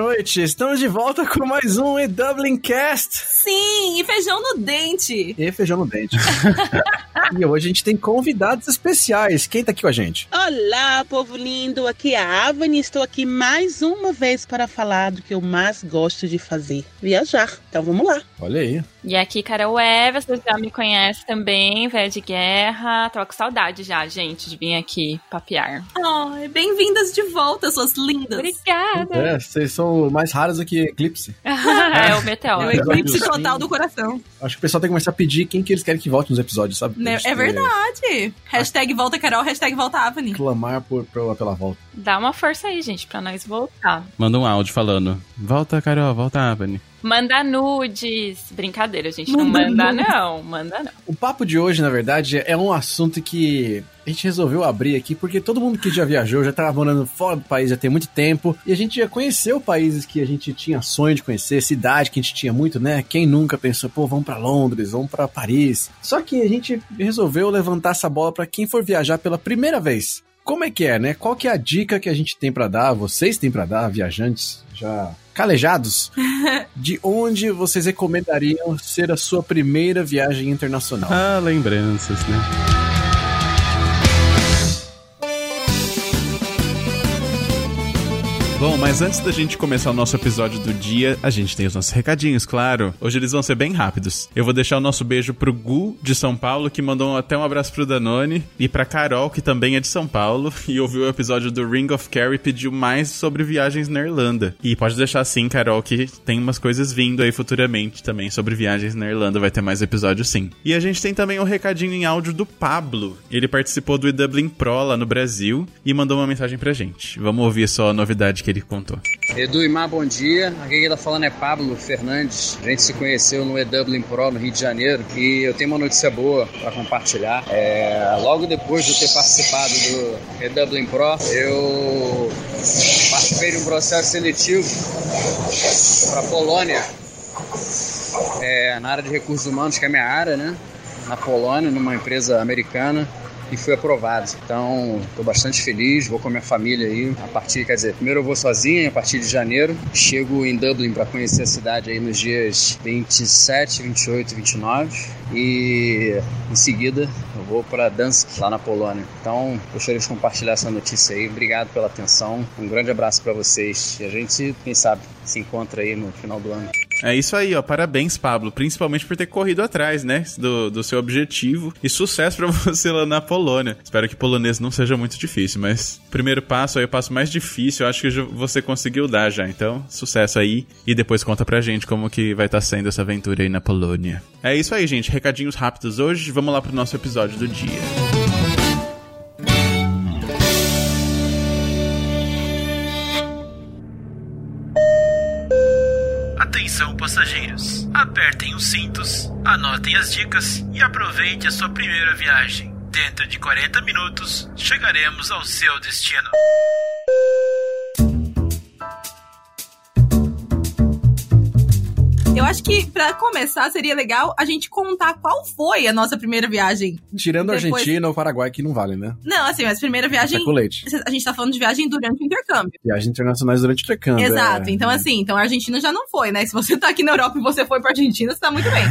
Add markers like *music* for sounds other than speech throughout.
noite, estamos de volta com mais um e Dublin Cast. Sim, e feijão no dente. E feijão no dente. *laughs* e hoje a gente tem convidados especiais. Quem tá aqui com a gente? Olá, povo lindo. Aqui é a Avani. Estou aqui mais uma vez para falar do que eu mais gosto de fazer: viajar. Então vamos lá. Olha aí. E aqui, Carol Eva, vocês já me conhecem também, velha de guerra. Tava com saudade já, gente, de vir aqui papear. Oh, bem-vindas de volta, suas lindas. Obrigada. É, vocês são mais raros do que Eclipse. *laughs* é, o meteoro. É o eclipse total do coração. Acho que o pessoal tem que começar a pedir quem que eles querem que volte nos episódios, sabe? Né? É verdade. Hashtag volta Carol, hashtag volta Avani. Clamar por, por, pela volta. Dá uma força aí, gente, pra nós voltar. Manda um áudio falando. Volta, Carol, volta, Avani. Manda nudes. Brincadeira, gente. Não manda, não. Manda não. O papo de hoje, na verdade, é um assunto que a gente resolveu abrir aqui porque todo mundo que já viajou, já estava morando fora do país já tem muito tempo e a gente já conheceu países que a gente tinha sonho de conhecer, cidade que a gente tinha muito, né? Quem nunca pensou, pô, vamos para Londres, vamos para Paris. Só que a gente resolveu levantar essa bola para quem for viajar pela primeira vez. Como é que é, né? Qual que é a dica que a gente tem para dar, vocês têm para dar, viajantes já calejados, *laughs* de onde vocês recomendariam ser a sua primeira viagem internacional? Ah, lembranças, né? Bom, mas antes da gente começar o nosso episódio do dia, a gente tem os nossos recadinhos, claro. Hoje eles vão ser bem rápidos. Eu vou deixar o nosso beijo pro Gu, de São Paulo, que mandou até um abraço pro Danone, e pra Carol, que também é de São Paulo, *laughs* e ouviu o episódio do Ring of Care e pediu mais sobre viagens na Irlanda. E pode deixar assim, Carol, que tem umas coisas vindo aí futuramente também sobre viagens na Irlanda, vai ter mais episódios sim. E a gente tem também um recadinho em áudio do Pablo. Ele participou do E-Dublin Pro lá no Brasil e mandou uma mensagem pra gente. Vamos ouvir só a novidade que ele contou. Edu e Mar, bom dia. Aqui quem tá falando é Pablo Fernandes. A gente se conheceu no E-Dublin Pro no Rio de Janeiro e eu tenho uma notícia boa para compartilhar. É, logo depois de eu ter participado do E-Dublin Pro, eu participei de um processo seletivo para Polônia, é, na área de recursos humanos, que é a minha área, né? Na Polônia, numa empresa americana e fui aprovado. Então, estou bastante feliz, vou com a minha família aí. A partir, quer dizer, primeiro eu vou sozinho, a partir de janeiro. Chego em Dublin para conhecer a cidade aí nos dias 27, 28 e 29. E em seguida eu vou para Dansk, lá na Polônia. Então, gostaria de compartilhar essa notícia aí. Obrigado pela atenção. Um grande abraço para vocês. E a gente, quem sabe, se encontra aí no final do ano. É isso aí, ó. Parabéns, Pablo. Principalmente por ter corrido atrás, né? Do, do seu objetivo. E sucesso para *laughs* você lá na Polônia. Espero que polonês não seja muito difícil, mas primeiro passo aí, o passo mais difícil, eu acho que você conseguiu dar já. Então, sucesso aí. E depois conta pra gente como que vai estar tá sendo essa aventura aí na Polônia. É isso aí, gente. Recadinhos rápidos hoje. Vamos lá pro nosso episódio do dia. Atenção passageiros, apertem os cintos, anotem as dicas e aproveite a sua primeira viagem. Dentro de 40 minutos, chegaremos ao seu destino. Eu acho que, pra começar, seria legal a gente contar qual foi a nossa primeira viagem. Tirando a Argentina ou Paraguai, que não vale, né? Não, assim, mas primeira viagem. Com leite. A gente tá falando de viagem durante o intercâmbio. Viagens internacionais durante o intercâmbio. Exato. é. Então, assim, então a Argentina já não foi, né? Se você tá aqui na Europa e você foi pra Argentina, você tá muito bem.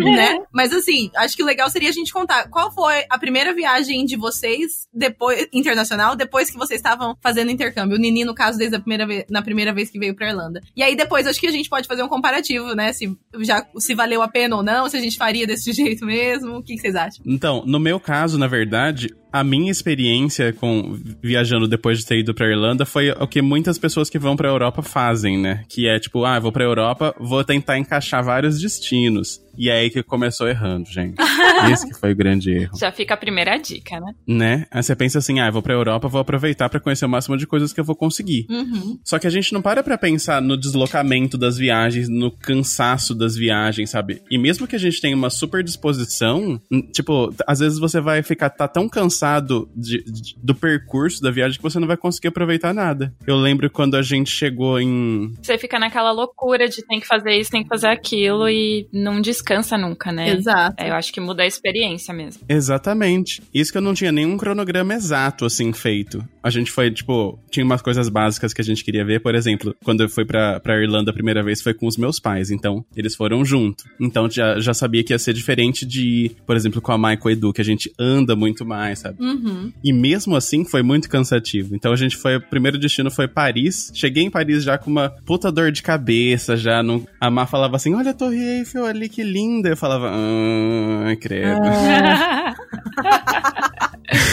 *laughs* né? Mas assim, acho que o legal seria a gente contar qual foi a primeira viagem de vocês depois internacional, depois que vocês estavam fazendo intercâmbio. O Nini, no caso, desde a primeira vez, na primeira vez que veio pra Irlanda. E aí depois acho que a gente pode fazer um comparativo, né? Se já se valeu a pena ou não, se a gente faria desse *laughs* jeito mesmo. O que, que vocês acham? Então, no meu caso, na verdade, a minha experiência com viajando depois de ter ido pra Irlanda foi o que muitas pessoas que vão pra Europa fazem, né? Que é tipo, ah, vou pra Europa, vou tentar encaixar vários destinos. E é aí que começou errando, gente. *laughs* Esse que foi o grande erro. Já fica a primeira dica, né? Né? Aí você pensa assim, ah, eu vou pra Europa, vou aproveitar pra conhecer o máximo de coisas que eu vou conseguir. Uhum. Só que a gente não para pra pensar no deslocamento das viagens, no cansaço das viagens, sabe? E mesmo que a gente tenha uma super disposição, tipo, às vezes você vai ficar tá tão cansado cansado de- de- do percurso da viagem que você não vai conseguir aproveitar nada. Eu lembro quando a gente chegou em. Você fica naquela loucura de tem que fazer isso, tem que fazer aquilo e não descansa nunca, né? Exato. É, eu acho que muda a experiência mesmo. Exatamente. Isso que eu não tinha nenhum cronograma exato, assim, feito. A gente foi, tipo, tinha umas coisas básicas que a gente queria ver. Por exemplo, quando eu fui pra, pra Irlanda a primeira vez, foi com os meus pais. Então, eles foram junto. Então, já, já sabia que ia ser diferente de ir, por exemplo, com a Mai e com o Edu, que a gente anda muito mais, sabe? Uhum. E mesmo assim, foi muito cansativo. Então, a gente foi, o primeiro destino foi Paris. Cheguei em Paris já com uma puta dor de cabeça, já não... A Má falava assim, olha a Torre Eiffel ali, que linda. Eu falava, ah, credo. *laughs* *laughs*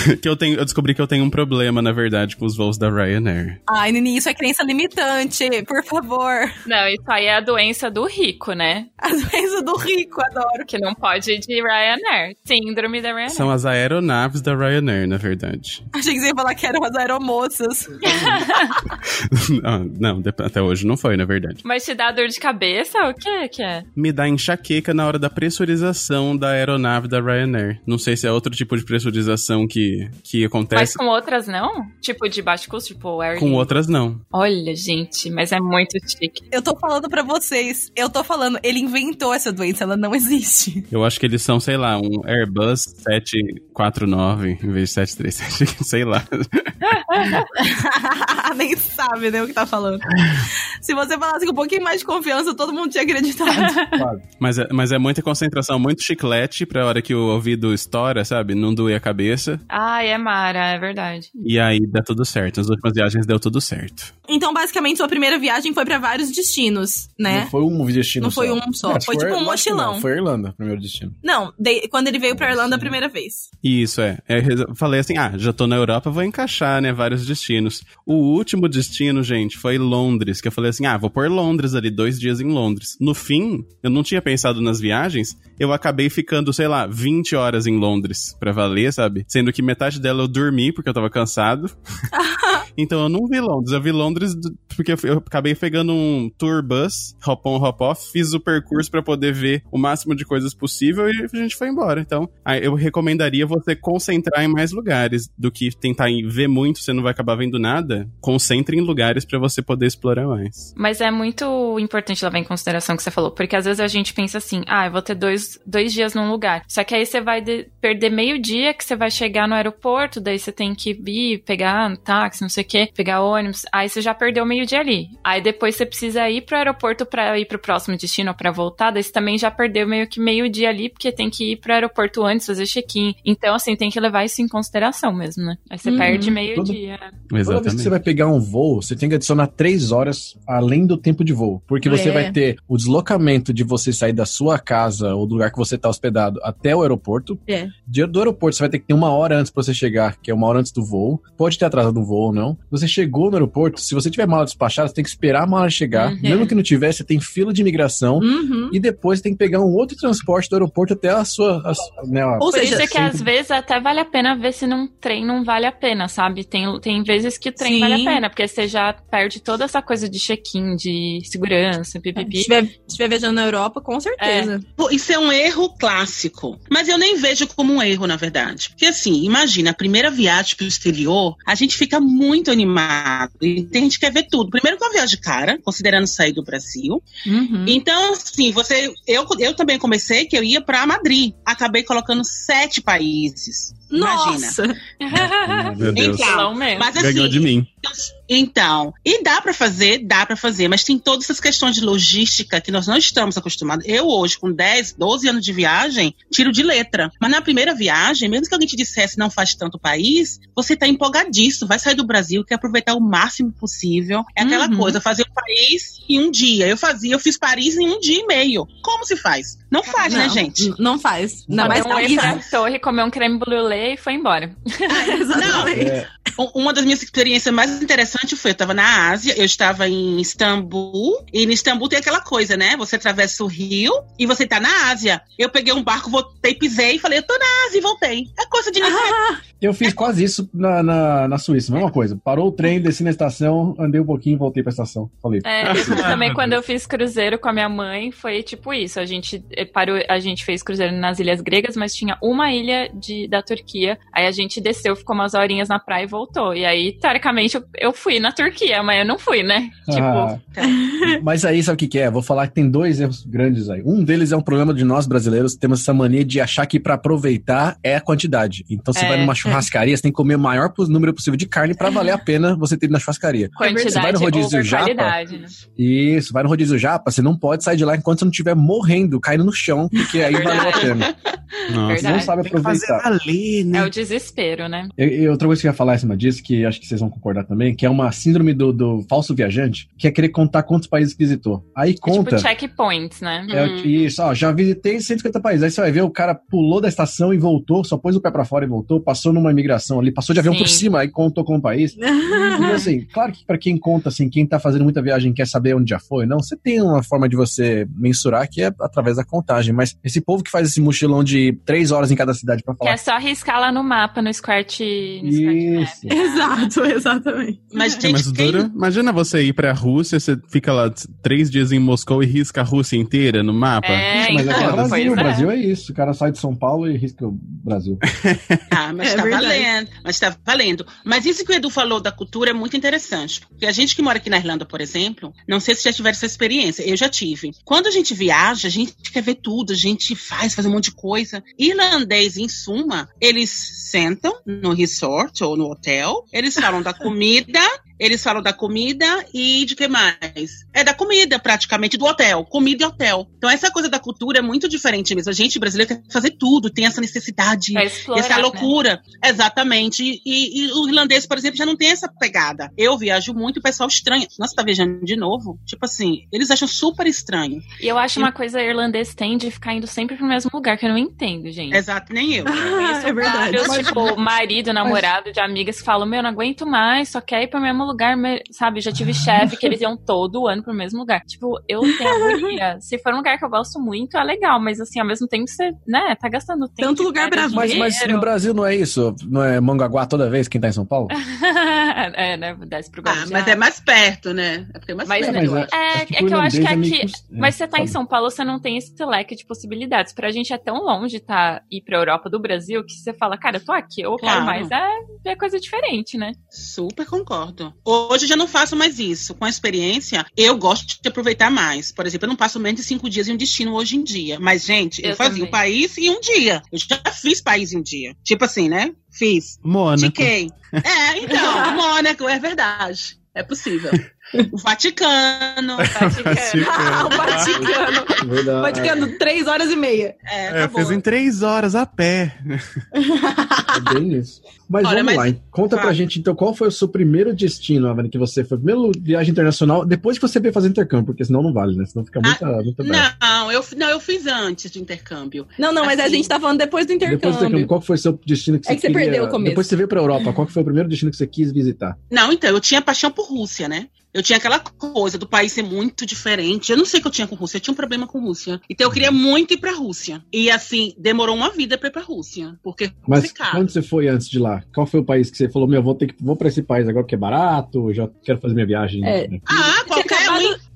*laughs* que eu tenho, eu descobri que eu tenho um problema, na verdade, com os voos da Ryanair. Ai, Nini, isso é crença limitante, por favor. Não, isso aí é a doença do rico, né? As vezes do rico, adoro. Que não pode ir de Ryanair. Síndrome da Ryanair. São as aeronaves da Ryanair, na verdade. Achei que você ia falar que eram as aeromoças. *laughs* Ah, não, de- até hoje não foi, na verdade. Mas te dá dor de cabeça? O que que é? Me dá enxaqueca na hora da pressurização da aeronave da Ryanair. Não sei se é outro tipo de pressurização que, que Mas acontece. com outras não? Tipo de baixo custo, tipo Air Com outras, não. Olha, gente, mas é muito chique. Eu tô falando pra vocês, eu tô falando, ele inventou essa doença, ela não existe. Eu acho que eles são, sei lá, um Airbus 749 em vez de 737, *laughs* sei lá. *laughs* Nem sabe, né, o que tá falando. Se você falasse com um pouquinho mais de confiança, todo mundo tinha acreditado. *laughs* Mas é, mas é muita concentração, muito chiclete pra hora que o ouvido estoura, sabe? Não doer a cabeça. Ai, é Mara, é verdade. E aí dá tudo certo. Nas últimas viagens deu tudo certo. Então, basicamente, sua primeira viagem foi pra vários destinos, né? Não foi um destino Não foi só. um só, acho foi tipo um eu não, mochilão. Foi a Irlanda, o primeiro destino. Não, de- quando ele veio pra Irlanda a primeira vez. Isso, é. Eu resol- falei assim, ah, já tô na Europa, vou encaixar, né, vários destinos. O último destino, gente, foi Londres, que eu falei assim, ah, vou pôr Londres ali, dois dias em Londres. No fim, eu não tinha pensado nas viagens, eu acabei ficando, sei lá, 20 horas em Londres pra valer, sabe? Sendo que metade dela eu dormi, porque eu tava cansado. *laughs* então eu não vi Londres, eu vi Londres porque eu, acabei pegando um tour bus, hop on, hop off, fiz o percurso pra poder ver o máximo de coisas possível e a gente foi embora. Então, eu recomendaria você concentrar em mais lugares do que tentar ver muito, você não vai acabar vendo nada. Concentre em lugares pra você poder explorar mais. Mas é muito importante levar em consideração o que você falou, porque às vezes a gente pensa assim, ah, eu vou ter dois, dois dias num lugar. Só que aí você vai de- perder meio dia que você vai chegar no aeroporto, daí você tem que ir, pegar um táxi, não sei o quê, pegar ônibus, aí você já perdeu meio dia ali. Aí depois você precisa ir pro aeroporto pra ir pro próximo destino ou pra voltar, daí você também já perdeu meio que meio dia ali, porque tem que ir pro aeroporto antes, fazer check-in. Então, assim, tem que levar isso em consideração mesmo, né? Aí você Uhum. perde meio Todo- dia. Toda vez que Exatamente. você vai pegar um voo, você tem que adicionar três horas além do tempo de voo. Porque você É. vai ter o deslocamento de você sair da sua casa ou do lugar que você está hospedado até o aeroporto. É. Do aeroporto, você vai ter que ter uma hora antes pra você chegar, que é uma hora antes do voo. Pode ter atrasado o voo ou não. Você chegou no aeroporto, se você tiver mala despachada, você tem que esperar a mala chegar. Uhum. Mesmo que não tiver, você tem fila de imigração. Uhum. E depois você tem que pegar um outro transporte do aeroporto até a sua. a né, a- Ou seja, isso que às vezes até vale a pena ver se num trem não vale a pena, sabe? Tem, tem vezes que o trem Sim. vale a pena, porque você já perde toda essa coisa de check-in, de segurança, Se pipipi. se estiver viajando na Europa, com certeza. Pô, Isso é um erro clássico. Mas eu nem vejo como um erro, na verdade. Porque assim, imagina, a primeira viagem pro exterior, a gente fica muito animado. E a gente quer ver tudo. Primeiro que é uma viagem cara, considerando sair do Brasil. Uhum. Então, assim, você. Eu, eu também comecei que eu ia pra Madrid. Acabei colocando sete países. Imagina. Nossa! *laughs* Meu Deus. Então, Não mesmo. Mas assim, Ganhou de mim. Então, e dá pra fazer, dá pra fazer, mas tem todas essas questões de logística que nós não estamos acostumados. Eu hoje, com 10, 12 anos de viagem, tiro de letra. Mas na primeira viagem, mesmo que alguém te dissesse não faz tanto país, você tá empolgadíssimo, vai sair do Brasil, quer aproveitar o máximo possível. É aquela Uhum. coisa, fazer o país em um dia. Eu fazia, eu fiz Paris em um dia e meio. Como se faz? Não faz, né, Não, gente? n- Não faz. Mais Mandou um Paris. pra torre, comer um creme brulee e foi embora. *laughs* Exatamente. É, Um- Uma das minhas experiências mais interessantes foi, eu estava na Ásia, eu estava em Istambul, e em Istambul tem aquela coisa, né? Você atravessa o rio e você tá na Ásia. Eu peguei um barco, voltei, pisei, falei, eu tô na Ásia e voltei. É coisa de Eu fiz quase isso na, na, na Suíça, mesma coisa. Parou o trem, desci na estação, andei um pouquinho e voltei pra estação. Falei, É, eu também quando eu fiz cruzeiro com a minha mãe, foi tipo isso. A gente eh, parou, a gente fez cruzeiro nas ilhas gregas, mas tinha uma ilha de, da Turquia. Aí a gente desceu, ficou umas horinhas na praia e voltou. E aí, teoricamente, eu, eu fui na Turquia, mas eu não fui, né? Tipo, Ah, mas aí sabe o que, que é? Vou falar que tem dois erros grandes aí. Um deles é um problema de nós brasileiros, temos essa mania de achar que pra aproveitar é a quantidade. Então você É, vai numa churrascaria, você tem que comer o maior número possível de carne pra valer a pena você ter ido na churrascaria. Você vai quantidade no rodízio japa, né? Isso, vai no rodízio japa, você não pode sair de lá enquanto você não estiver morrendo, caindo no chão, porque aí valeu a pena. *laughs* Nossa. Não sabe Tem que fazer aproveitar. valer, É né? o desespero, né? E, e outra coisa que eu ia falar em cima disso, que acho que vocês vão concordar também, que é uma síndrome do, do falso viajante, que é querer contar quantos países que visitou. Aí É conta. tipo checkpoints, né? É, o- isso, ó, já visitei 150 países. Aí você vai ver, o cara pulou da estação e voltou, só pôs o pé pra fora e voltou, passou numa imigração ali, passou de avião Sim. por cima, aí contou com o país. *laughs* E assim, claro que pra quem conta, assim, quem tá fazendo muita viagem quer saber onde já foi, não, você tem uma forma de você mensurar que é através da contagem, mas esse povo que faz esse mochilão de três horas em cada cidade pra Que falar. é só riscar lá no mapa, no. Isso. *laughs* Exato, exatamente. Mas, É, gente, mas quem- dura. Imagina você ir pra Rússia, você fica lá três dias em Moscou e risca a Rússia inteira no mapa. É, Mas aqui é então, Brasil, o é. Brasil é isso. O cara sai de São Paulo e risca o Brasil. *laughs* Ah, mas É tá verdade. valendo. Mas tá valendo. Mas isso que o Edu falou da cultura é muito interessante. Porque a gente que mora aqui na Irlanda, por exemplo, não sei se já tiveram essa experiência. Eu já tive. Quando a gente viaja, a gente quer ver tudo, a gente faz, faz um monte de coisa. Irlandês, em suma, eles sentam no resort ou no hotel, eles falam da comida. Eles falam da comida e de que mais? É da comida, praticamente, do hotel. Comida e hotel. Então, essa coisa da cultura é muito diferente mesmo. A gente brasileiro quer fazer tudo, tem essa necessidade explorar, essa né? loucura. Exatamente. E, e o irlandês, por exemplo, já não tem essa pegada. Eu viajo muito e o pessoal estranha. Nossa, tá viajando de novo? Tipo assim, eles acham super estranho. E eu acho uma coisa irlandês tem de ficar indo sempre pro mesmo lugar, que eu não entendo, gente. Exato, nem eu. Ah, *laughs* Isso, é verdade. vários, tipo, marido, namorado de amigas que falam, meu, não aguento mais, só quer ir pro mesmo lugar, me- sabe? Já tive chefe que eles iam todo ano pro mesmo lugar. Tipo, eu tenho agonia. *laughs* Se for um lugar que eu gosto muito, é legal, mas assim, ao mesmo tempo você, né, tá gastando tempo. Tanto lugar perde bravo. Mas, mas no Brasil não é isso? Não é Mangaguá toda vez quem tá em São Paulo? *laughs* é, né, desce pro Ah, Guarujá. mas é mais perto, né? É porque é mais Mas, perto. né, acho. É, acho é que eu acho que é aqui. cus- é, mas você tá em sabe? São Paulo, você não tem esse leque de possibilidades. Pra gente é tão longe tá, ir pra Europa do Brasil que você fala, cara, eu tô aqui, eu quero Claro. mais. É, é coisa diferente, né? Super concordo. Hoje eu já não faço mais isso. Com a experiência, eu gosto de aproveitar mais. Por exemplo, eu não passo menos de cinco dias em um destino hoje em dia. Mas, gente, eu, Eu fazia o país em um dia. Eu já fiz país em um dia. Tipo assim, né? Fiz. Mônaco. Fiquei. É, então, *laughs* Mônaco, é verdade. É possível. O Vaticano. Ah, *laughs* *laughs* o Vaticano. Verdade. O Vaticano, três horas e meia. É, É, acabou. fez em três horas a pé. *laughs* É bem isso. Mas Olha, vamos mas- lá. Conta pra Fala. gente, então, qual foi o seu primeiro destino, Avani, que você foi? Primeiro viagem internacional, depois que você veio fazer intercâmbio, porque senão não vale, né? Senão fica muito, muito bravo. Não, eu, não, eu fiz antes do intercâmbio. Não, não, mas a Assim. gente tá falando depois do intercâmbio. Depois do intercâmbio, qual foi o seu destino que você É que você queria... perdeu o começo. Depois você veio pra Europa, qual foi o primeiro destino que você quis visitar? Não, então, eu tinha paixão por Rússia, né? Eu tinha aquela coisa do país ser muito diferente. Eu não sei o que eu tinha com Rússia, eu tinha um problema com Rússia. Então eu queria muito ir pra Rússia. E assim, demorou uma vida pra ir pra Rússia. Porque é Mas complicado. quando você foi antes de lá? Qual foi o país que você falou, meu, vou ter que vou para esse país agora porque é barato, já quero fazer minha viagem? É. Ah, qualquer,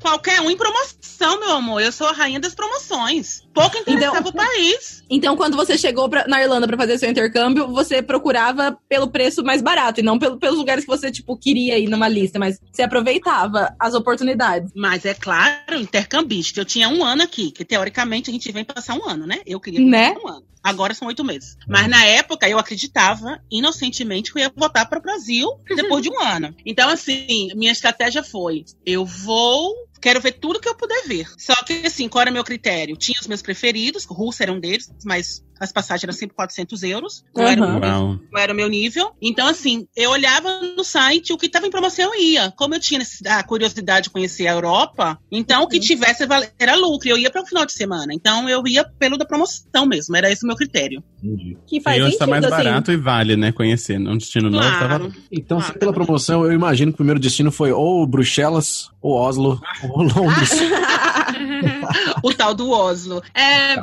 qualquer um em promoção, meu amor. Eu sou a rainha das promoções. Pouco interessava Então- o país. Então, quando você chegou pra- na Irlanda pra fazer seu intercâmbio, você procurava pelo preço mais barato e não pelo- pelos lugares que você, tipo, queria ir numa lista, mas você aproveitava as oportunidades. Mas é claro, intercambista. Eu tinha um ano aqui, que teoricamente a gente vem passar um ano, né? Eu queria Né? um ano. Agora são oito meses. Mas na época eu acreditava inocentemente que eu ia voltar para o Brasil depois de um ano. *laughs* Então, assim, minha estratégia foi: eu vou. Quero ver tudo que eu puder ver. Só que, assim, qual era meu critério? Tinha os meus preferidos, Rússia era um deles, mas as passagens eram sempre 400 euros. Não, era, Aham. Uau. não era o meu nível. Então, assim, eu olhava no site, o que estava em promoção eu ia. Como eu tinha a curiosidade de conhecer a Europa, então o que tivesse val- era lucro. Eu ia para o final de semana. Então, eu ia pelo da promoção mesmo. Era esse o meu critério. Entendi. Que faz e onde sentido, tá mais assim. barato e vale, né? Conhecer. Um destino novo tá Claro. valendo. Então, se Ah, pela promoção, eu imagino que o primeiro destino foi ou Bruxelas, ou Oslo, ou Londres. *laughs* o tal do Oslo. É.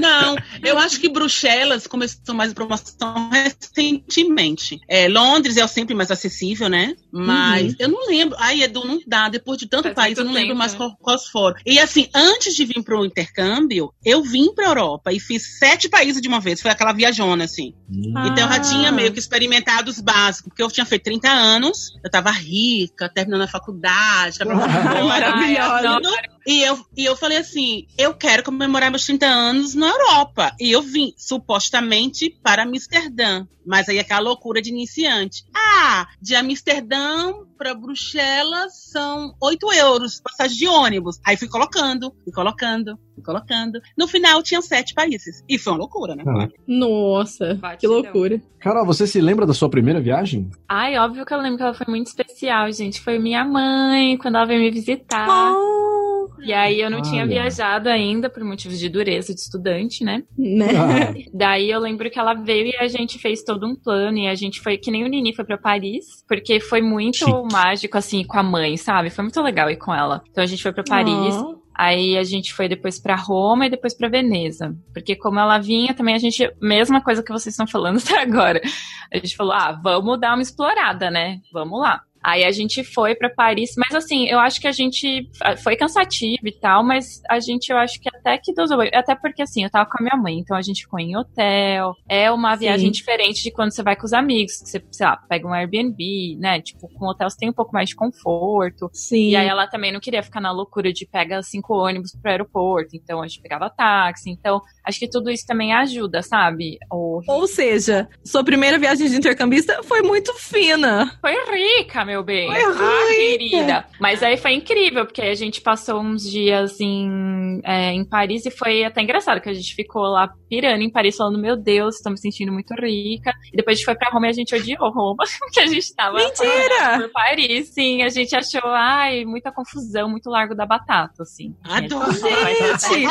Não, eu acho que Bruxelas começou mais promoção recentemente. É, Londres é sempre mais acessível, né? Mas eu não lembro. Ai, Edu, não dá. Depois de tanto Faz país, eu não lembro tempo, mais né? qual- quais foram. E assim, antes de vir pro intercâmbio, eu vim pra Europa e fiz sete países de uma vez. Foi aquela viajona, assim. Então eu já tinha Ah. meio que experimentado os básicos, porque eu tinha feito 30 anos, eu tava rica, terminando a faculdade, tava Maravilhosa. E eu, e eu falei assim: eu quero comemorar meus 30 anos na Europa. E eu vim, supostamente, para Amsterdã. Mas aí aquela loucura de iniciante. Ah, de Amsterdã para Bruxelas são 8 euros, passagem de ônibus. Aí fui colocando, fui colocando, fui colocando. No final tinham sete países. E foi uma loucura, né? Nossa, que Batidão. loucura. Carol, você se lembra da sua primeira viagem? Ai, óbvio que eu lembro que ela foi muito especial, gente. Foi minha mãe, quando ela veio me visitar. Oh, E aí eu não tinha Olha. viajado ainda, por motivos de dureza de estudante, né? né? Ah, *laughs* Daí eu lembro que ela veio e a gente fez todo um plano. E a gente foi, que nem o Nini foi pra Paris, porque foi muito Chique. mágico, assim, com a mãe, sabe? Foi muito legal ir com ela. Então a gente foi pra Paris. Oh. Aí a gente foi depois pra Roma e depois pra Veneza. Porque como ela vinha, também a gente. Mesma coisa que vocês estão falando *laughs* até agora. A gente falou: ah, vamos dar uma explorada, né? Vamos lá. Aí a gente foi pra Paris, mas assim, eu acho que a gente ah, foi cansativo e tal, mas a gente, eu acho que até que dosou. Até porque assim, eu tava com a minha mãe, então a gente ficou em hotel. É uma Sim. viagem diferente de quando você vai com os amigos, que você, sei lá, pega um Airbnb, né? Tipo, com hotel você tem um pouco mais de conforto. Sim. E aí ela também não queria ficar na loucura de pega cinco ônibus pro aeroporto, então a gente pegava táxi. Então, acho que tudo isso também ajuda, sabe? O... Ou seja, sua primeira viagem de intercambista foi muito fina. Foi rica, meu bem. Foi ah, querida. Mas aí foi incrível, porque a gente passou uns dias em, é, em Paris e foi até engraçado, que a gente ficou lá pirando em Paris, falando, meu Deus, tô me sentindo muito rica. E depois a gente foi pra Roma e a gente odiou Roma, *laughs* porque a gente tava Mentira! por Paris. Sim, a gente achou, ai, muita confusão, muito largo da batata, assim. Adoro. Gente!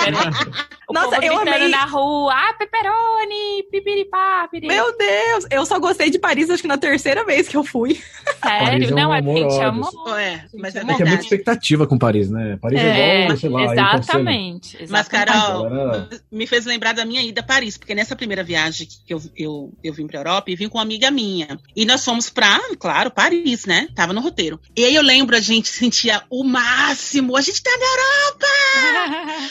*laughs* O Nossa, eu amei. na rua, ah, pepperoni, pipiripá, piriri. Meu Deus! Eu só gostei de Paris, acho que na terceira vez que eu fui. Paris Sério? é um Não, a amor gente amou. É, mas é É que é muita expectativa com Paris, né? Paris é, É, igual, sei lá, Senna. exatamente. Mas, exatamente. Carol, me fez lembrar da minha ida a Paris, porque nessa primeira viagem que eu, eu, eu vim pra Europa, eu vim com uma amiga minha. E nós fomos pra, claro, Paris, né? Tava no roteiro. E aí eu lembro, a gente *laughs* sentia o máximo. A gente tá na Europa!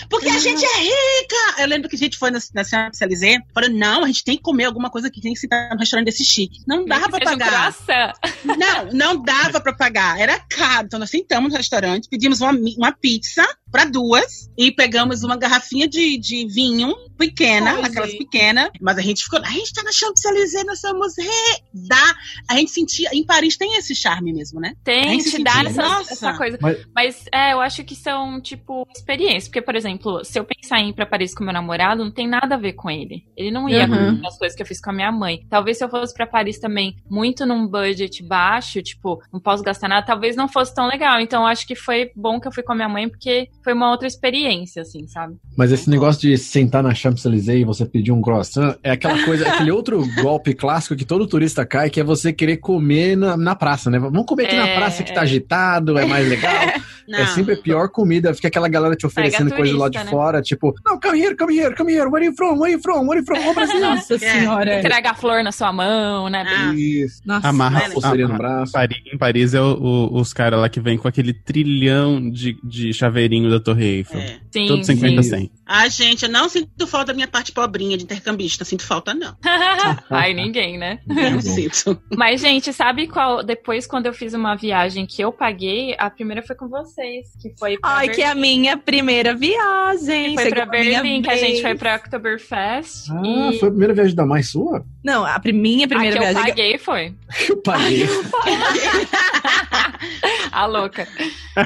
*laughs* Porque a gente é rica! Eu lembro que a gente foi na, na Champs-Élysées, falou, não, a gente tem que comer alguma coisa que tem que sentar num restaurante desse chique. Não dava pra um pagar. croissant. Não, não dava pra pagar. Era caro. Então nós sentamos no restaurante, pedimos uma, uma pizza pra duas e pegamos uma garrafinha de, de vinho pequena, Ai, aquelas gente. pequenas. Mas a gente ficou, a gente tá na Champs-Élysées, nós somos re... Dá. A gente sentia, em Paris tem esse charme mesmo, né? Tem, te dá essa, Nossa. essa coisa. Mas- Mas, é, eu acho que são, tipo, experiências. Porque, por exemplo, se eu pensar em ir pra Paris com meu namorado, não tem nada a ver com ele. Ele não ia Uhum. com as coisas que eu fiz com a minha mãe. Talvez se eu fosse pra Paris também, muito num budget baixo, tipo, não posso gastar nada, talvez não fosse tão legal. Então, eu acho que foi bom que eu fui com a minha mãe, porque foi uma outra experiência, assim, sabe? Mas esse negócio de sentar na Champs-Élysées e você pedir um croissant é aquela coisa, *laughs* aquele outro golpe clássico que todo turista cai, que é você querer comer na, na praça, né? Vamos comer aqui na É, praça que tá agitado, é mais legal. *laughs* Não. É sempre a pior comida, fica aquela galera te oferecendo Pega coisa lá de turista, né? fora, tipo, não, come here, come here, come here, where are you from, where are you from, where are you from, oh, Brasil. Nossa senhora. Entrega a flor na sua mão, né? Ah. Isso, Nossa. Amarra, né? pulseirinha no amarra- braço. Paris, em Paris é o- o- os caras lá que vem com aquele trilhão de, de chaveirinho da Torre Eiffel. É. Sim, Todo sim. 50 sim. 100. Ah, gente, eu não sinto falta da minha parte pobrinha de intercambista. Sinto falta, não. *laughs* Ai, ninguém, né? Não sinto. Mas, gente, sabe qual? Depois, quando eu fiz uma viagem que eu paguei, a primeira foi com vocês, que foi pra Ai, que é a minha primeira viagem. Foi pra Berlim, que a gente foi pra Oktoberfest. Ah, e foi a primeira viagem da mãe sua? Não, a minha a primeira que eu viagem. paguei foi. *laughs* Eu paguei. *laughs* a louca.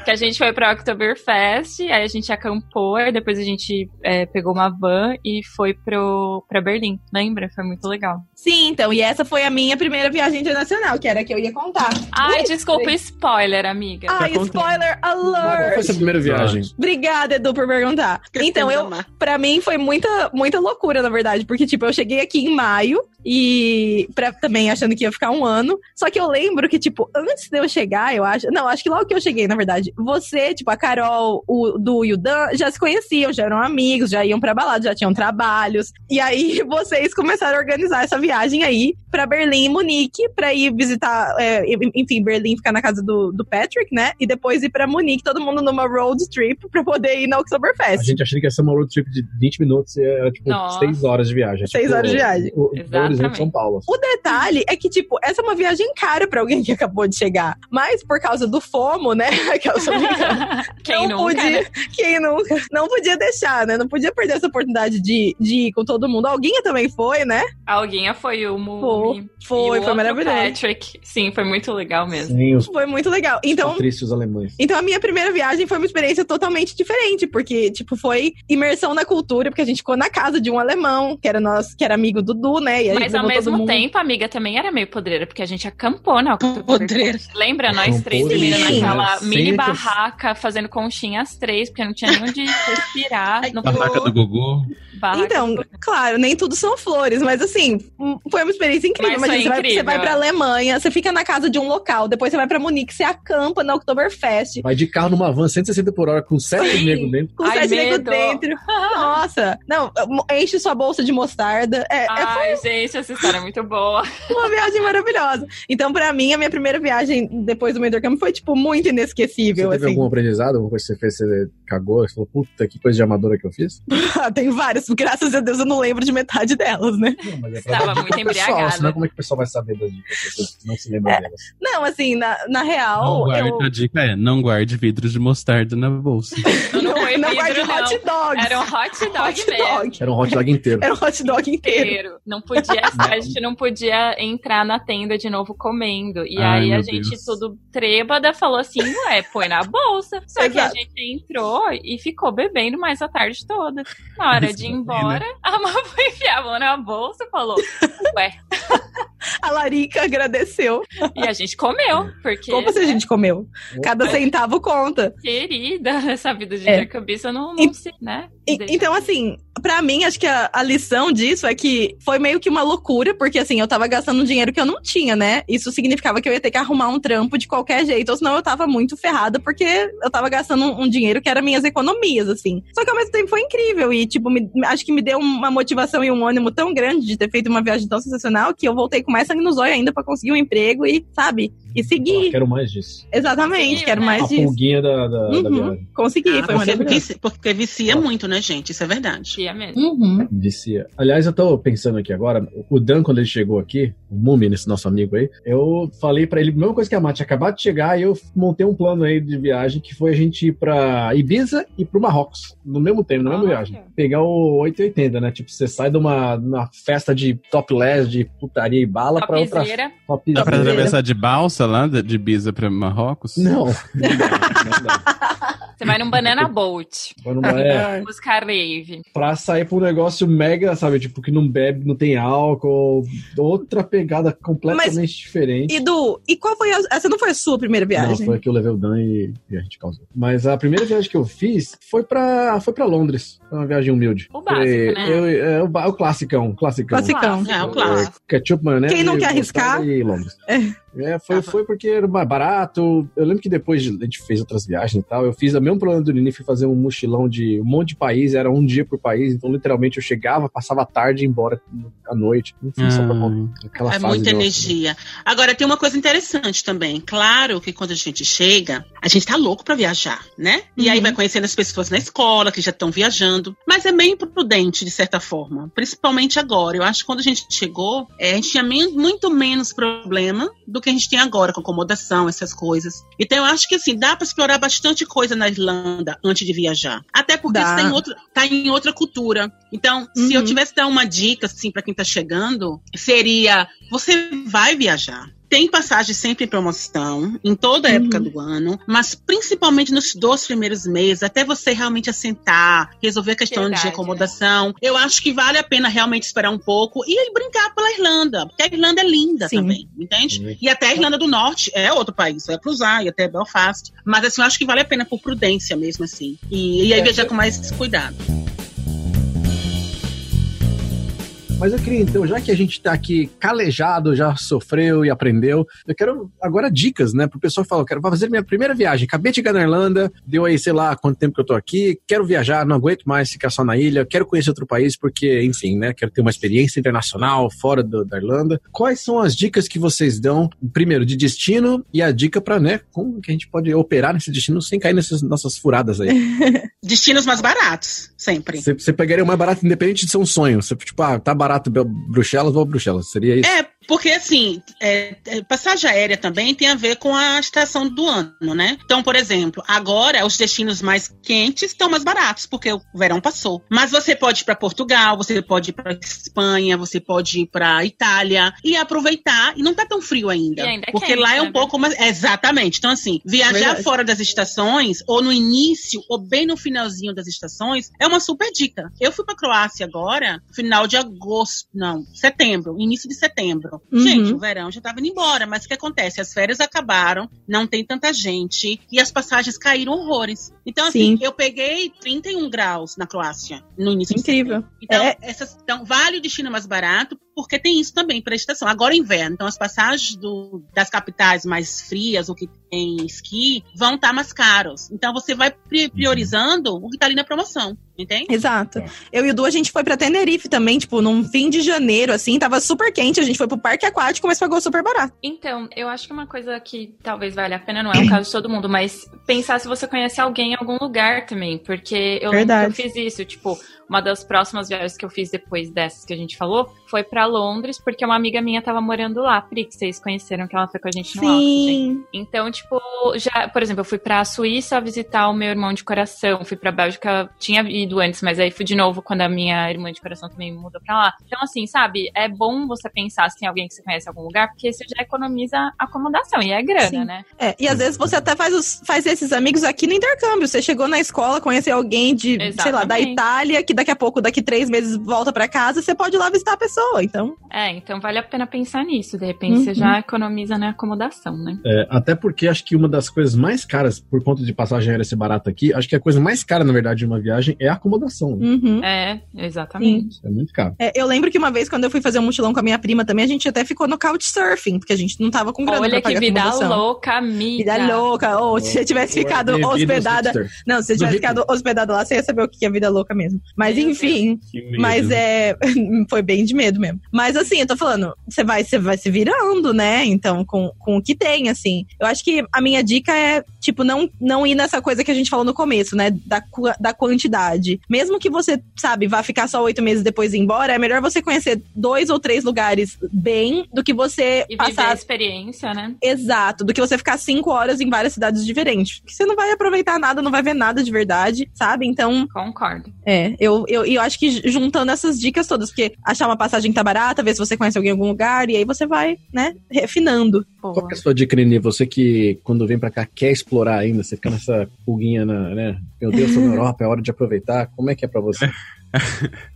Que a gente foi pra Oktoberfest, aí a gente acampou, aí depois a gente é, pegou uma van e foi pro, pra Berlim. Lembra? Foi muito legal. Sim, então, e essa foi a minha primeira viagem internacional, que era a que eu ia contar. Ai, desculpa, spoiler, amiga. Ai, spoiler Qual alert! foi a sua primeira viagem? Obrigada, Edu, por perguntar. Então, eu, pra mim foi muita, muita loucura, na verdade, porque, tipo, eu cheguei aqui em maio e pra, também achando que ia ficar um ano. Só que eu lembro que, tipo, antes de eu chegar, eu acho. Não, acho que logo que eu cheguei, na verdade, você, tipo, a Carol, o Du e o Dan já se conheciam, já eram amigos, já iam pra balada, já tinham trabalhos. E aí *laughs* vocês começaram a organizar essa viagem aí pra Berlim e Munique, pra ir visitar, é, enfim, Berlim ficar na casa do, do Patrick, né? E depois ir pra Munique, todo mundo numa road trip pra poder ir na A Oktoberfest. gente achando que ia ser uma road trip de 20 minutos e era tipo Nossa. 6 horas de viagem. Seis Tipo, horas de viagem. O, Exatamente. São Paulo. O detalhe é que, tipo, essa é uma viagem cara pra alguém que acabou de chegar. Mas por causa do FOMO, né? *laughs* Aquela sua *laughs* amiga, Quem não nunca, podia, né? quem nunca? Não podia deixar, né? Não podia perder essa oportunidade de, de ir com todo mundo. Alguém também foi, né? Alguém foi o Mumi. Foi, foi maravilhoso. Patrick. Sim, foi muito legal mesmo. Sim, os Foi muito legal. Então, patrícios alemães. Então a minha primeira viagem foi uma experiência totalmente diferente, porque, tipo, foi imersão na cultura, porque a gente ficou na casa de um alemão, que era nosso, que era amigo do Du, né? E Mas ao mesmo mundo. tempo, a amiga também era meio podreira, porque a gente acampou na Podreira. Lembra nós três dormindo naquela Sim, mini barraca, fazendo conchinha às três, porque não tinha nem onde respirar. *laughs* No Barraca do Gugu. Barraca Então, claro, nem tudo são flores, mas assim, hum, foi uma experiência incrível. Mas foi Imagina, você, vai, incrível, você vai pra é. Alemanha, você fica na casa de um local, depois você vai pra Munique, você acampa na Oktoberfest. Vai de carro numa van 160 por hora com sete negros dentro. Com Ai, sete negros dentro. *laughs* Nossa. Não, enche sua bolsa de mostarda. É, é Ai, gente, essa história é muito boa. *laughs* uma viagem maravilhosa. Então, pra mim, a minha primeira viagem depois do meu intercâmbio foi, tipo, muito Você inesquecível, teve assim. algum aprendizado? Alguma coisa que você fez, você cagou? Você falou, puta, que coisa de amadora que eu fiz? *laughs* Tem várias. Graças a Deus eu não lembro de metade delas, né? Não, mas é Tava dica muito pro pessoal, embriagada. Senão como é que o pessoal vai saber das dicas? não se lembra delas. Não, assim, na, na Não real, guarde, eu... A dica é, não guarde vidros de mostarda na bolsa. Eu não, Não, foi não vidro, não. hot dogs. Era um hot dog hot mesmo. dog. Era um hot dog inteiro. Era um hot dog inteiro. Não podia, *laughs* a gente não podia entrar na tenda de novo comendo. E Ai, aí a gente, Deus. tudo trêbada, falou assim: ué, põe na bolsa. *laughs* Só que a Exato. gente entrou e ficou bebendo mais a tarde toda. Na hora de ir embora, a mamãe *laughs* foi enfiar a mão na bolsa e falou: ué. A Larica agradeceu. E a gente comeu, porque. Como se a gente comeu? Cada centavo conta. Querida, *laughs* essa vida de É. intercambista não, não E- se, né? E- então, assim, pra mim, acho que a, a lição disso é que foi meio que uma loucura, porque assim, eu tava gastando dinheiro que eu não tinha, né? Isso significava que eu ia ter que arrumar um trampo de qualquer jeito, ou senão eu tava muito ferrada, porque eu tava gastando um, um dinheiro que era minhas economias, assim. Só que ao mesmo tempo foi incrível, e tipo, me- acho que me deu uma motivação e um ânimo tão grande de ter feito uma viagem tão sensacional que eu voltei com mais sangue no zóio ainda pra conseguir um emprego e, sabe? E Ah, seguir. quero mais disso. Exatamente, Sim, quero né? mais A disso. pulguinha da, da, da Uhum. viagem. Consegui, Ah, foi porque, vicia, porque vicia muito, né, gente? Isso é verdade. Tia mesmo. Uhum. Vicia. Aliás, eu tô pensando aqui agora, o Dan, quando ele chegou aqui, o Mumi, nesse nosso amigo aí, eu falei pra ele, a mesma coisa que a Mati, acabado de chegar, e eu montei um plano aí de viagem, que foi a gente ir pra Ibiza e pro Marrocos, no mesmo tempo, na mesma Olha. viagem. Pegar o 880, né? Tipo, você sai de uma, uma festa de topless, de putaria e bala, pra outra Topzera. topzera. Dá pra atravessar de balsa lá, de Ibiza pra Marrocos? Não, não dá, não dá. Você vai num banana boat. É, Buscar rave. pra sair pra um negócio mega, sabe? Tipo, que não bebe, não tem álcool, outra pegada completamente diferente. E Du, e qual foi a. Essa não foi a sua primeira Não, viagem? foi que eu levei o Dan e, e a gente causou. Mas a primeira viagem que eu fiz foi pra, foi pra Londres. Foi uma viagem humilde. O básico, Foi- né? eu- é, o, ba- o classicão, classicão. Classicão. É, o clássico. Ketchup, maionese. Quem não quer arriscar? E Londres. É, foi, Ah, foi porque era mais barato. Eu lembro que depois de, a gente fez outras viagens e tal, eu fiz o mesmo problema do Nini, fui fazer um mochilão de um monte de país, era um dia por país, então literalmente eu chegava, passava a tarde e ia embora à noite. Enfim, só pra Ah. aquela É fase muita energia. Agora, tem uma coisa interessante também. Claro que quando a gente chega, a gente tá louco pra viajar, né? E aí Uhum. vai conhecendo as pessoas na escola que já estão viajando. Mas é meio imprudente, de certa forma. Principalmente agora. Eu acho que quando a gente chegou, é, a gente tinha muito menos problema do que a gente tem agora, com acomodação, essas coisas. Então eu acho que assim, dá pra explorar bastante coisa na Irlanda antes de viajar. Até porque você tem outra, tá em outra cultura. Então, se Uhum. eu tivesse dar uma dica, assim, pra quem tá chegando, seria: você vai viajar. Tem passagem sempre em promoção, em toda a época do ano, mas principalmente nos dois primeiros meses, até você realmente assentar, resolver a questão Verdade, de acomodação. Eu acho que vale a pena realmente esperar um pouco e brincar pela Irlanda, porque a Irlanda é linda Sim. também, entende? E até a Irlanda do Norte é outro país, vai cruzar, e até Belfast. Mas assim, eu acho que vale a pena por prudência mesmo, assim. E, e aí viajar com mais cuidado. Mas eu queria, então, já que a gente tá aqui calejado, já sofreu e aprendeu, eu quero agora dicas, né? Pro pessoal que fala, eu quero fazer minha primeira viagem. Acabei de chegar na Irlanda, deu aí, sei lá, quanto tempo que eu tô aqui, quero viajar, não aguento mais ficar só na ilha, quero conhecer outro país, porque, enfim, né? Quero ter uma experiência internacional fora do- da Irlanda. Quais são as dicas que vocês dão, primeiro, de destino e a dica pra, né, como que a gente pode operar nesse destino sem cair nessas nossas furadas aí? *laughs* Destinos mais baratos, sempre. Você, você pegaria o mais barato independente de ser um sonho. Você, tipo, ah, tá barato Bel- Bruxelas, vou a Bruxelas. Seria isso? É, porque assim, é, é, passagem aérea também tem a ver com a estação do ano, né? Então, por exemplo, agora os destinos mais quentes estão mais baratos, porque o verão passou. Mas você pode ir para Portugal, você pode ir para Espanha, você pode ir para Itália e aproveitar. E não tá tão frio ainda. E ainda é porque quente, lá é um né? pouco mais. Exatamente. Então, assim, viajar Verdade. fora das estações, ou no início, ou bem no finalzinho das estações, é uma super dica. Eu fui pra Croácia agora, final de agosto, não, setembro, início de setembro. Uhum. Gente, o verão já tava indo embora, mas o que acontece? As férias acabaram, não tem tanta gente, e as passagens caíram horrores. Então, assim, Sim. eu peguei 31 graus na Croácia, no início Incrível. Então, É. essas, então, vale o destino mais barato, porque tem isso também para a estação. Agora é inverno, então as passagens do- das capitais mais frias, ou que tem esqui, vão estar mais caros. Então você vai pri- priorizando o que tá ali na promoção, entende? Exato. Eu e o Du, a gente foi pra Tenerife também, tipo, num fim de janeiro, assim, tava super quente, a gente foi pro parque aquático, mas pagou super barato. Então, eu acho que uma coisa que talvez valha a pena, não é o caso de todo mundo, mas pensar se você conhece alguém em algum lugar também. Porque eu lembro Verdade. que eu fiz isso, tipo, uma das próximas viagens que eu fiz depois dessas que a gente falou foi pra Londres, porque uma amiga minha tava morando lá, Pri, que vocês conheceram, que ela foi com a gente no. Sim. Então, tipo, já, por exemplo, eu fui pra Suíça visitar o meu irmão de coração, fui pra Bélgica, tinha ido antes, mas aí fui de novo quando a minha irmã de coração também mudou pra lá. Então, assim, sabe, é bom você pensar se tem alguém que você conhece em algum lugar, porque você já economiza acomodação, e é grana, Sim. né? É, e às vezes você até faz, os- faz esses amigos aqui no intercâmbio. Você chegou na escola, conheceu alguém de, sei lá, da Exatamente. Itália, que daqui a pouco, daqui três meses, volta pra casa, você pode ir lá visitar a pessoa. Então, É, então vale a pena pensar nisso. De repente Uhum. você já economiza na acomodação, né? É, até porque acho que uma das coisas mais caras, por conta de passagem aérea ser barata aqui, acho que a coisa mais cara, na verdade, de uma viagem é a acomodação. né? uhum. É, exatamente. É muito caro. É, eu lembro que uma vez, quando eu fui fazer um mochilão com a minha prima também, a gente até ficou no couchsurfing, porque a gente não tava com grana Olha pra que vida acomodação. louca, amiga. Vida louca. Ou se você tivesse ficado aos hospedada. Não, se você tivesse ficado hospedada lá, você ia saber o que é vida louca mesmo. Mas enfim. Mas é. *laughs* Foi bem de medo mesmo. Mas assim, eu tô falando, você vai, você vai se virando, né? Então, com, com o que tem, assim. Eu acho que a minha dica é, tipo, não, não ir nessa coisa que a gente falou no começo, né? Da, da quantidade. Mesmo que você, sabe, vá ficar só oito meses depois e ir embora, é melhor você conhecer dois ou três lugares bem do que você E viver a passar. experiência, né? Exato, do que você ficar cinco horas em várias cidades diferentes. Porque você não vai aproveitar nada, não vai ver nada de verdade, sabe? Então, Concordo. é, eu, eu, eu acho que juntando essas dicas todas, porque achar uma passagem que tá barata, ver se você conhece alguém em algum lugar, e aí você vai, né, refinando. Boa. Qual que é a sua dica, Nenê? Você que, quando vem pra cá, quer explorar ainda, você fica nessa pulguinha, na, né? Meu Deus, tô na Europa, é hora de aproveitar. Como é que é pra você? *laughs*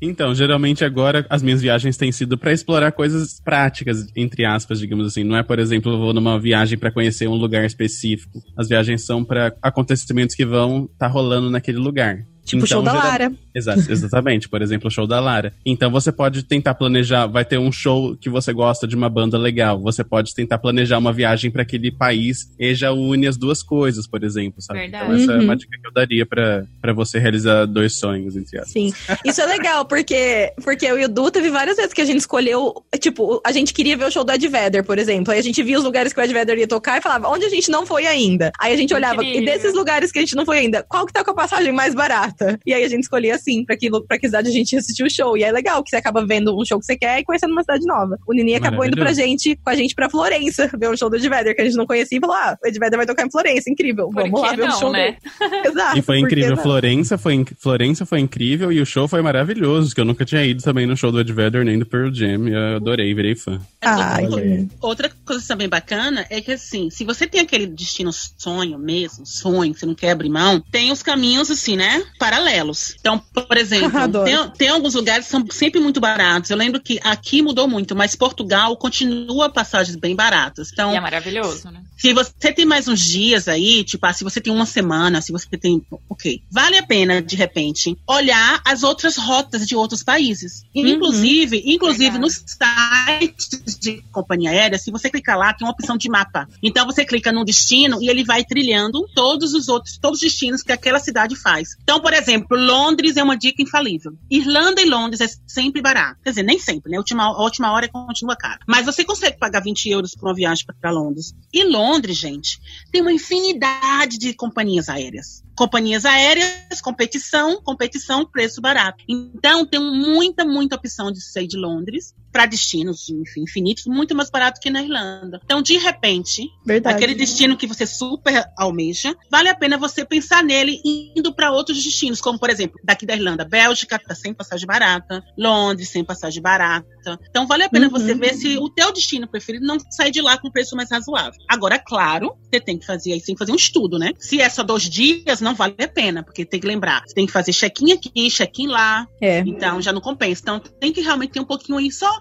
Então, geralmente agora as minhas viagens têm sido pra explorar coisas práticas, entre aspas, digamos assim. Não é, por exemplo, eu vou numa viagem pra conhecer um lugar específico. As viagens são pra acontecimentos que vão estar rolando naquele lugar. Tipo o show da geral- Lara. Exa- *laughs* exatamente, por exemplo, o show da Lara. Então você pode tentar planejar, vai ter um show que você gosta de uma banda legal. Você pode tentar planejar uma viagem pra aquele país e já une as duas coisas, por exemplo, sabe? Verdade. Então essa é Uhum. uma dica que eu daria pra pra você realizar dois sonhos, entre aspas. Sim. Isso é legal, porque, porque eu e o Du teve várias vezes que a gente escolheu. Tipo, a gente queria ver o show do Ed Vedder, por exemplo. Aí a gente via os lugares que o Ed Vedder ia tocar e falava, onde a gente não foi ainda? Aí a gente olhava, e Incrível. desses lugares que a gente não foi ainda, qual que tá com a passagem mais barata? Barata. E aí a gente escolhia assim, pra que, pra que cidade a gente ia assistir o show. E é legal que você acaba vendo um show que você quer e conhecendo uma cidade nova. O Nini acabou indo pra gente, com a gente pra Florença, *laughs* ver um show do Ed Vedder, que a gente não conhecia, e falou: ah, o Ed Vedder vai tocar em Florença, incrível. Por Vamos lá ver não, o show né? dele. *laughs* Exato. E foi incrível. Florença foi, inc- Florença foi incrível e o show foi maravilhoso, que eu nunca tinha ido também no show do Ed Vedder nem do Pearl Jam. E eu adorei, virei fã. Ai, Outra- que lindo. Outra coisa também bacana é que, assim, se você tem aquele destino sonho mesmo, sonho, que você não quer abrir mão, tem os caminhos, assim, né? Paralelos. Então, por *laughs* exemplo, tem, tem alguns lugares que são sempre muito baratos. Eu lembro que aqui mudou muito, mas Portugal continua passagens bem baratas. Então, E é maravilhoso, né? se você tem mais uns dias aí, tipo, ah, se você tem uma semana, se você tem. Ok. Vale a pena, de repente, olhar as outras rotas de outros países. Uhum. Inclusive, inclusive nos sites de companhia aérea, se você clicar lá, tem uma opção de mapa. Então você clica no destino e ele vai trilhando todos os outros, todos os destinos que aquela cidade faz. Então, por exemplo, Londres é uma dica infalível. Irlanda e Londres é sempre barato. Quer dizer, nem sempre, né? Última, a última hora continua caro. Mas você consegue pagar 20 euros por uma viagem para Londres. E Londres, gente, tem uma infinidade de companhias aéreas. Companhias aéreas, competição, competição, preço barato. Então, tem muita, muita opção de sair de Londres para destinos, enfim, infinitos, muito mais barato que na Irlanda. Então, de repente, Verdade. aquele destino que você super almeja, vale a pena você pensar nele indo para outros destinos, como por exemplo, daqui da Irlanda, Bélgica, tá sem passagem barata, Londres sem passagem barata. Então vale a pena Uhum. você ver se o teu destino preferido não sai de lá com preço mais razoável. Agora, claro, você tem que fazer aí, tem que fazer um estudo, né? Se é só dois dias, não vale a pena, porque tem que lembrar, você tem que fazer check-in aqui, check-in lá, É. então já não compensa. Então tem que realmente ter um pouquinho aí só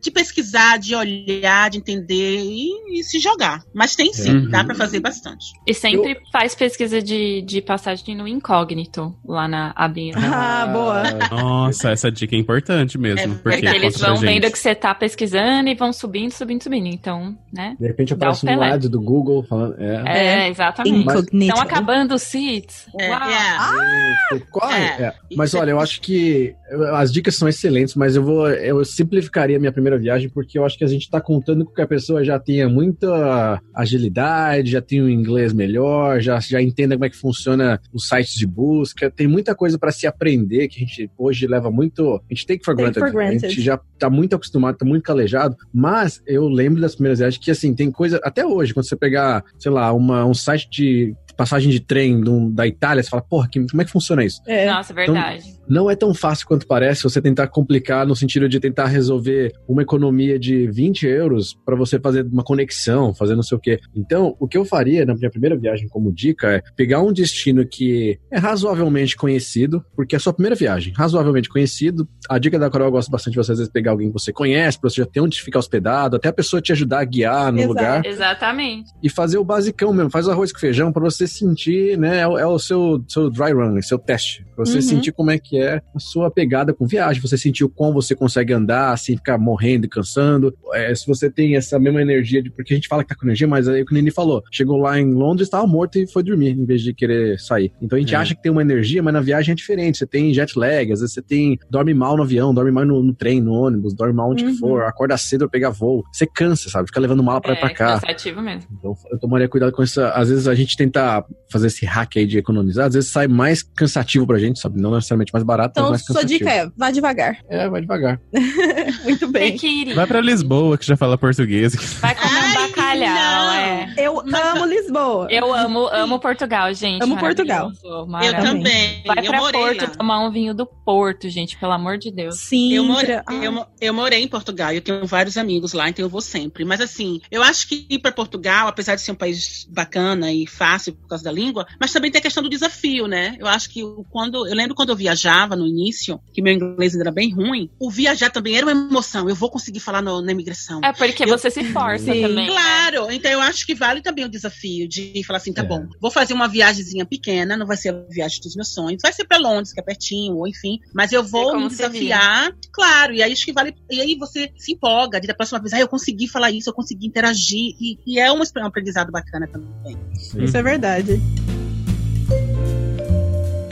de pesquisar, de olhar, de entender e, e se jogar. Mas tem sim, Uhum. dá pra fazer bastante. E sempre faz pesquisa de, de passagem no incógnito, lá na abinha. Ah, boa. Nossa, essa dica é importante mesmo. É porque verdade. eles vão vendo que você tá pesquisando e vão subindo, subindo, subindo. Então, né? De repente aparece um ad do Google falando. É. É, exatamente. Incognito. Estão acabando os seats. É, Uau. é. Corre. É. É. Mas olha, eu acho que eu- as dicas são excelentes, mas eu vou eu simplificaria a minha primeira viagem porque eu acho que a gente tá contando com que a pessoa já tenha muita agilidade, já tenha um inglês melhor, já, já entenda como é que funciona os sites de busca. Tem muita coisa para se aprender que a gente hoje leva muito. A gente take for Take granted. for granted. A gente já tá muito acostumado, tá muito calejado. Mas eu lembro das primeiras viagens que, assim, tem coisa. Até hoje, quando você pegar, sei lá, uma, um site de passagem de trem da Itália, você fala, porra, que- como é que funciona isso? É. Nossa, verdade. Não é tão fácil quanto parece você tentar complicar no sentido de tentar resolver uma economia de 20 euros para você fazer uma conexão, fazer não sei o quê. Então, o que eu faria na minha primeira viagem como dica é pegar um destino que é razoavelmente conhecido, porque é a sua primeira viagem, razoavelmente conhecido. A dica da Carol eu gosto bastante de você às vezes pegar alguém que você conhece, pra você já ter onde ficar hospedado, até a pessoa te ajudar a guiar no Exato. lugar Exatamente. e fazer o basicão mesmo, faz o arroz com feijão pra você sentir, né, é o, é o seu, seu dry run, é seu teste, pra você Uhum. sentir como é que é a sua pegada com viagem, você sentir o quão você consegue andar sem ficar morrendo e cansando, é, se você tem essa mesma energia, de, porque a gente fala que tá com energia, mas aí o que o Nini falou, chegou lá em Londres, tava morto e foi dormir, em vez de querer sair. Então a gente É. acha que tem uma energia, mas na viagem é diferente, você tem jet lag, às vezes você tem, dorme mal no avião, dorme mal no, no trem, no ônibus, dorme mal onde que Uhum. for, acorda cedo pra pegar voo, você cansa, sabe, fica levando mala pra É pra cá. cansativo mesmo. Então eu tomaria cuidado com essa. Às vezes a gente tenta fazer esse hack aí de economizar, às vezes sai mais cansativo pra gente, sabe? Não necessariamente mais barato, Então, mais sua dica é, vá devagar. É, vai devagar. *laughs* Muito bem. Vai pra Lisboa, que já fala português. Vai comer bacalhau, não. é. Eu amo Lisboa. Eu amo, amo Portugal, gente. Amo Portugal. Eu também. Vai eu pra morei Porto lá. tomar um vinho do Porto, gente, pelo amor de Deus. Sim. Eu morei, eu, eu morei em Portugal, eu tenho vários amigos lá, então eu vou sempre. Mas assim, eu acho que ir para Portugal, apesar de ser um país bacana e fácil por causa da língua, mas também tem a questão do desafio, né? Eu acho que o- quando eu lembro quando eu viajava no início, que meu inglês ainda era bem ruim, o viajar também era uma emoção. Eu vou conseguir falar no- na imigração. É porque Eu- você se força Sim. também. né? Claro, então eu acho que vale também o desafio de falar assim, tá É. bom, vou fazer uma viagemzinha pequena, não vai ser a viagem dos meus sonhos, vai ser pra Londres, que é pertinho, ou enfim, mas eu vou me desafiar, claro, e aí acho que vale, e aí você se empolga, de da próxima vez, ah, eu consegui falar isso, eu consegui interagir, e, e é um um aprendizado bacana também. Isso é verdade.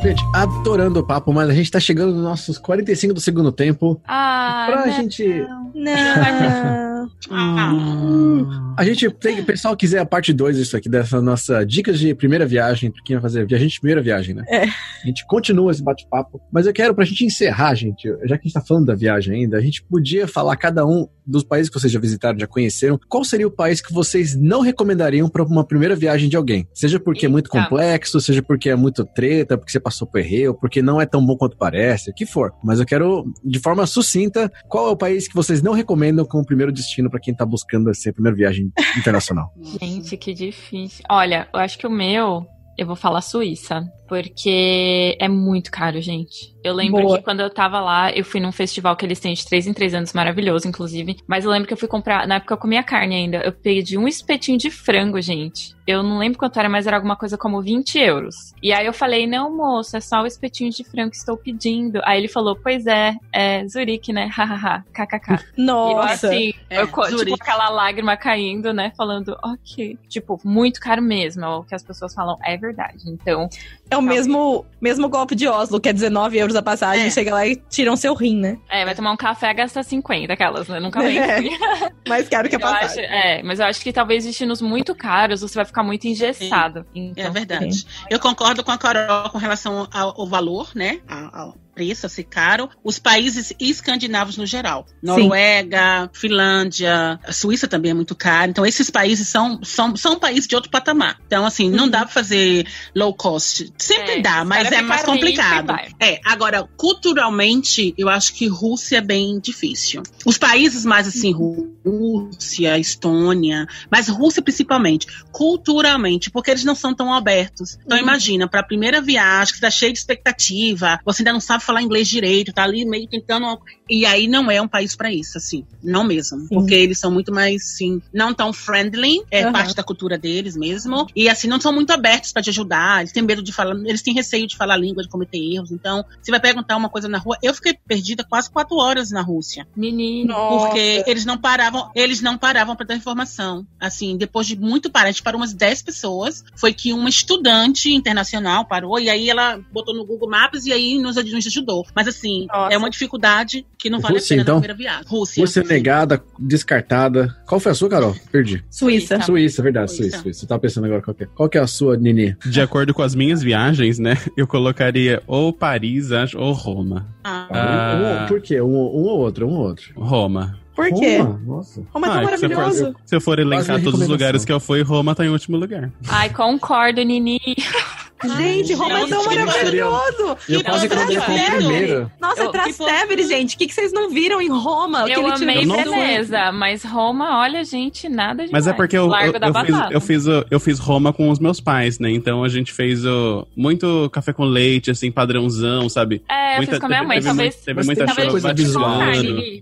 Gente, adorando o papo, mas a gente tá chegando nos nossos 45 do segundo tempo. Ah, pra né? gente. Não. Ah. A gente tem, o pessoal quiser a parte 2 disso aqui, dessa nossa dicas de primeira viagem, pra quem vai fazer viagem de primeira viagem, né? É. A gente continua esse bate-papo, mas eu quero, pra gente encerrar, gente, já que a gente tá falando da viagem ainda, a gente podia falar cada um dos países que vocês já visitaram, já conheceram, qual seria o país que vocês não recomendariam pra uma primeira viagem de alguém? Seja porque é muito Eita. complexo, seja porque é muito treta, porque você passou erro, porque não é tão bom quanto parece, o que for. Mas eu quero, de forma sucinta, qual é o país que vocês não recomendam como primeiro destino pra quem tá buscando essa primeira viagem internacional? *laughs* Gente, que difícil. Olha, eu acho que o meu, eu vou falar Suíça. Porque é muito caro, gente. Eu lembro Boa. que quando eu tava lá, eu fui num festival que eles têm de 3 em 3 anos, maravilhoso, inclusive. Mas eu lembro que eu fui comprar, na época eu comia carne ainda. Eu pedi um espetinho de frango, gente. Eu não lembro quanto era, mas era alguma coisa como 20 euros. E aí eu falei, não, moço, é só o espetinho de frango que estou pedindo. Aí ele falou, pois é, é Zurique, né? *laughs* Hahaha, kkk. E eu Nossa. assim, É, eu, tipo, Zurique. aquela lágrima caindo, né? Falando, ok. Tipo, muito caro mesmo. é O que as pessoas falam é verdade. Então, É o mesmo, mesmo golpe de Oslo, que é 19 euros a passagem, É. chega lá e tiram seu rim, né? é, vai tomar um café, gasta 50, aquelas, né? Nunca vem. *laughs* É, *laughs* Mais caro que a Eu acho, passagem. é, mas eu acho que talvez destinos muito caros você vai ficar muito engessado. É Então, verdade. Eu concordo com a Carol com relação ao, ao valor, né? Ao, ao preço, a ser caro. Os países escandinavos no geral. Noruega, Finlândia, a Suíça também é muito caro. Então, esses países são, são, são países de outro patamar. Então, assim, não dá pra fazer low cost. Sempre É, dá, mas é mais complicado. É, agora, culturalmente, eu acho que Rússia é bem difícil. Os países mais assim, Rússia, Estônia, mas Rússia principalmente, culturalmente, porque eles não são tão abertos. Então imagina, para a primeira viagem, que tá cheio de expectativa, você ainda não sabe falar inglês direito, tá ali meio tentando e aí não é um país para isso, assim, não mesmo, porque eles são muito mais, sim, não tão friendly, é Aham. parte da cultura deles mesmo, e assim não são muito abertos para te ajudar, eles têm medo de falar, eles têm receio de falar a língua, de cometer erros. Então, você vai perguntar uma coisa na rua, eu fiquei perdida quase quatro horas na Rússia. menino. Porque eles não paravam, eles não paravam para dar informação. Assim, depois de muito parar, a gente parou umas 10 pessoas. Foi que uma estudante internacional parou, e aí ela botou no Google Maps e aí nos, nos ajudou. Mas assim, Nossa. é uma dificuldade que não vale Rússia, a pena então? na primeira viagem. Rússia. Rússia negada, descartada. Qual foi a sua, Carol? Perdi. Suíça. Suíça, verdade, Suíça. Suíça. Suíça. Tava pensando agora qual que é. Qual que é a sua, Nini? De acordo com as minhas viagens, né? Eu colocaria ou Paris, acho, ou Roma. Ah, Ah. Um, um, por quê? Um, um ou outro? Um ou outro. Roma. Por quê? Roma? Nossa. Roma é tão Ah, que se eu for- maravilhoso. Se eu for elencar todos os lugares que eu fui, Roma tá em último lugar. Ai, concordo, Nini. *laughs* Gente, Roma é tão maravilhoso. Eu Que quase coloquei como sério? primeiro. Nossa, Eu- é Trastevere, gente. O que, que vocês não viram em Roma? Eu tiro amei. Veneza, mas Roma, olha, gente, nada demais. Mas é porque eu, eu, da eu fiz, eu, fiz, o- eu fiz Roma com os meus pais, né? Então a gente fez o, muito café com leite, assim, padrãozão, sabe? É, eu Muita- fiz com a minha teve- mãe, teve talvez... Teve muita Talvez coisa vamos visual.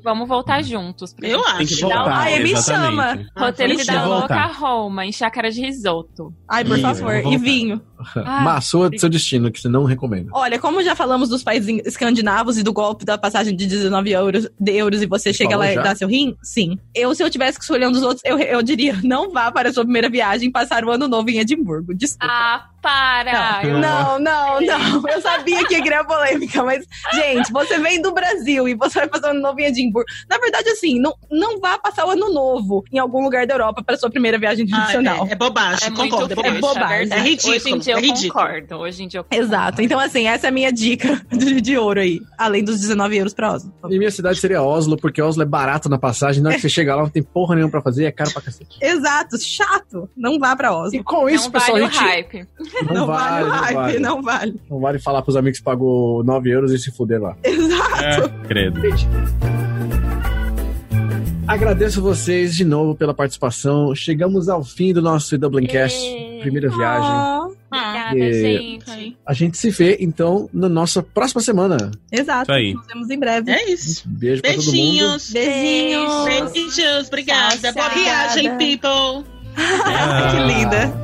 Vamos voltar juntos. Eu acho. Tem que dar voltar. uma- Ai, me chama. Roteiro voltar. Louca Roma, em chácara de risoto. Ai, por favor. E vinho. Ah, Mas sua, seu destino, que você não recomenda. Olha, como já falamos dos países escandinavos e do golpe da passagem de 19 euros, de euros e você chega Falou lá já? e dá seu rim, sim. Eu, se eu tivesse que escolher um dos outros, eu, eu diria, *laughs* não vá para a sua primeira viagem passar o ano novo em Edimburgo. Desculpa. Ah, para! Eu- Não, não, não. Eu sabia que ia criar polêmica, mas, gente, você vem do Brasil e você vai passar o ano novo em Edimburgo. Na verdade, assim, não, não vá passar o ano novo em algum lugar da Europa para sua primeira viagem Ah, internacional. é, é bobagem, É muito concordo. É frouxo, bobagem. bobagem. verdade. É ridículo, Hoje em dia é eu ridículo. concordo. Hoje em dia eu concordo. Exato. Então, assim, essa é a minha dica *laughs* de, de ouro aí. Além dos 19 euros pra Oslo. E minha cidade seria Oslo, porque Oslo é barato na passagem. Na hora que você chega lá, não tem porra nenhuma pra fazer, é caro pra cacete. Exato, chato. Não vá pra Oslo. E com isso, não pessoal, vale a o gente. hype. Não, vale, o não hype, vale. não vale. Não vale falar pros amigos que pagou 9 euros e se fuder lá. Exato. É, credo. Agradeço vocês de novo pela participação. Chegamos ao fim do nosso Dublincast, primeira viagem. Ah, Obrigada, E- gente. A gente se vê, então, na nossa próxima semana. exato. Isso aí. Nos vemos em breve. É isso. Beijo pra todo mundo. Beijinhos. Beijinhos. Beijos. Obrigada. Boa viagem, people. que linda.